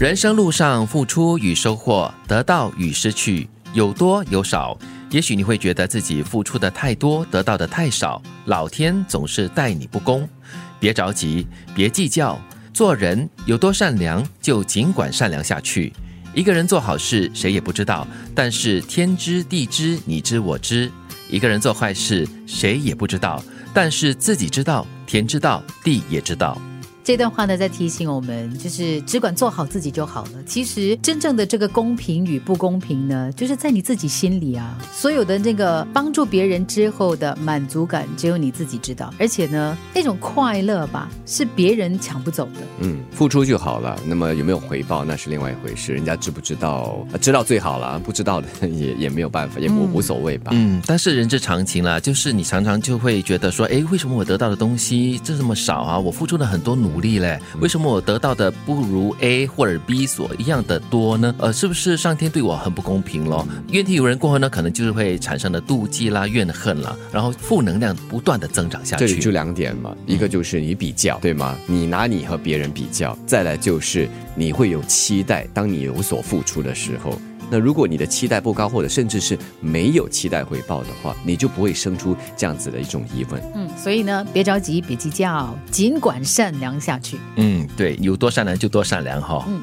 人生路上，付出与收获，得到与失去，有多有少。也许你会觉得自己付出的太多，得到的太少，老天总是待你不公。别着急，别计较，做人有多善良，就尽管善良下去。一个人做好事，谁也不知道，但是天知地知，你知我知。一个人做坏事，谁也不知道，但是自己知道，天知道，地也知道。这段话呢，在提醒我们，就是只管做好自己就好了。其实，真正的这个公平与不公平呢，就是在你自己心里啊。所有的那个帮助别人之后的满足感，只有你自己知道。而且呢，那种快乐吧，是别人抢不走的。嗯，付出就好了。那么有没有回报，那是另外一回事。人家知不知道？知道最好了，不知道的 也也没有办法，也无无所谓吧。嗯，但是人之常情啦，就是你常常就会觉得说，哎，为什么我得到的东西就这么少啊？我付出了很多努。努力嘞，为什么我得到的不如 A 或者 B 所一样的多呢？呃，是不是上天对我很不公平咯？怨天尤人过后呢，可能就是会产生了妒忌啦、怨恨啦，然后负能量不断的增长下去。这里就两点嘛，一个就是你比较，对吗？你拿你和别人比较，再来就是你会有期待，当你有所付出的时候。那如果你的期待不高，或者甚至是没有期待回报的话，你就不会生出这样子的一种疑问。嗯，所以呢，别着急，别计较，尽管善良下去。嗯，对，有多善良就多善良哈。嗯，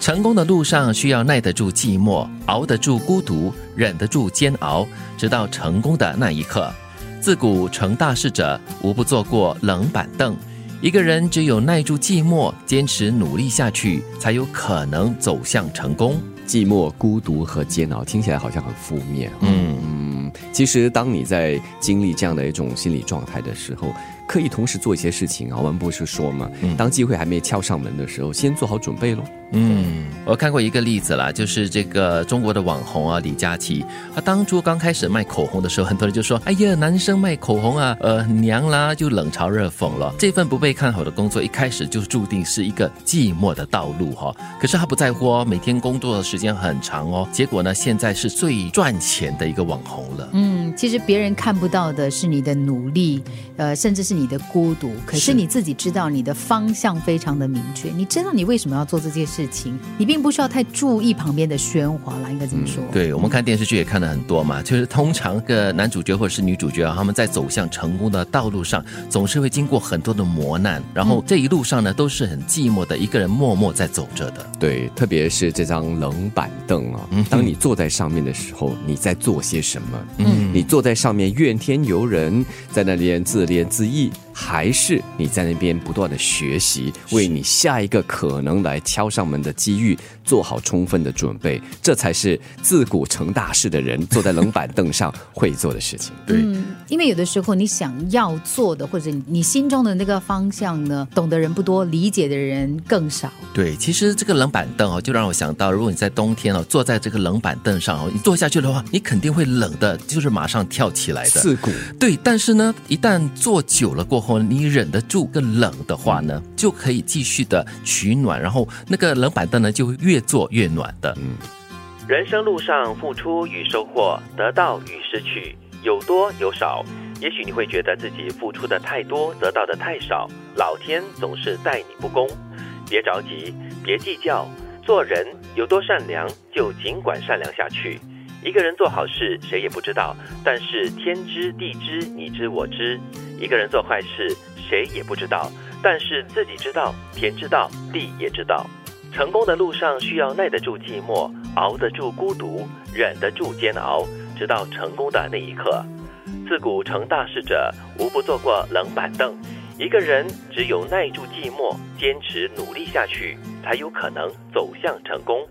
成功的路上需要耐得住寂寞，熬得住孤独，忍得住煎熬，直到成功的那一刻。自古成大事者，无不坐过冷板凳。一个人只有耐住寂寞，坚持努力下去，才有可能走向成功。寂寞、孤独和煎熬听起来好像很负面。嗯嗯，其实当你在经历这样的一种心理状态的时候。可以同时做一些事情啊，我们不是说嘛，当机会还没敲上门的时候，先做好准备喽。嗯，我看过一个例子啦，就是这个中国的网红啊，李佳琦，他当初刚开始卖口红的时候，很多人就说：“哎呀，男生卖口红啊，呃，娘啦，就冷嘲热讽了。”这份不被看好的工作，一开始就注定是一个寂寞的道路哈。可是他不在乎哦，每天工作的时间很长哦，结果呢，现在是最赚钱的一个网红了。嗯，其实别人看不到的是你的努力，呃，甚至是。你的孤独，可是你自己知道你的方向非常的明确，你知道你为什么要做这件事情，你并不需要太注意旁边的喧哗啦，应该怎么说？对我们看电视剧也看了很多嘛，就是通常个男主角或者是女主角啊，他们在走向成功的道路上，总是会经过很多的磨难，然后这一路上呢，都是很寂寞的一个人默默在走着的。对，特别是这张冷板凳啊，当你坐在上面的时候，你在做些什么？嗯，你坐在上面怨天尤人，在那里自怜自艾。还是你在那边不断的学习，为你下一个可能来敲上门的机遇做好充分的准备，这才是自古成大事的人坐在冷板凳上会做的事情。对，因为有的时候你想要做的，或者你心中的那个方向呢，懂的人不多，理解的人更少。对，其实这个冷板凳哦，就让我想到，如果你在冬天哦，坐在这个冷板凳上哦，你坐下去的话，你肯定会冷的，就是马上跳起来的。刺骨。对，但是呢，一旦坐久了过后。你忍得住更冷的话呢，就可以继续的取暖，然后那个冷板凳呢就会越坐越暖的。人生路上付出与收获，得到与失去，有多有少。也许你会觉得自己付出的太多，得到的太少，老天总是待你不公。别着急，别计较，做人有多善良就尽管善良下去。一个人做好事，谁也不知道，但是天知地知，你知我知。一个人做坏事，谁也不知道，但是自己知道，天知道，地也知道。成功的路上需要耐得住寂寞，熬得住孤独，忍得住煎熬，直到成功的那一刻。自古成大事者，无不坐过冷板凳。一个人只有耐住寂寞，坚持努力下去，才有可能走向成功。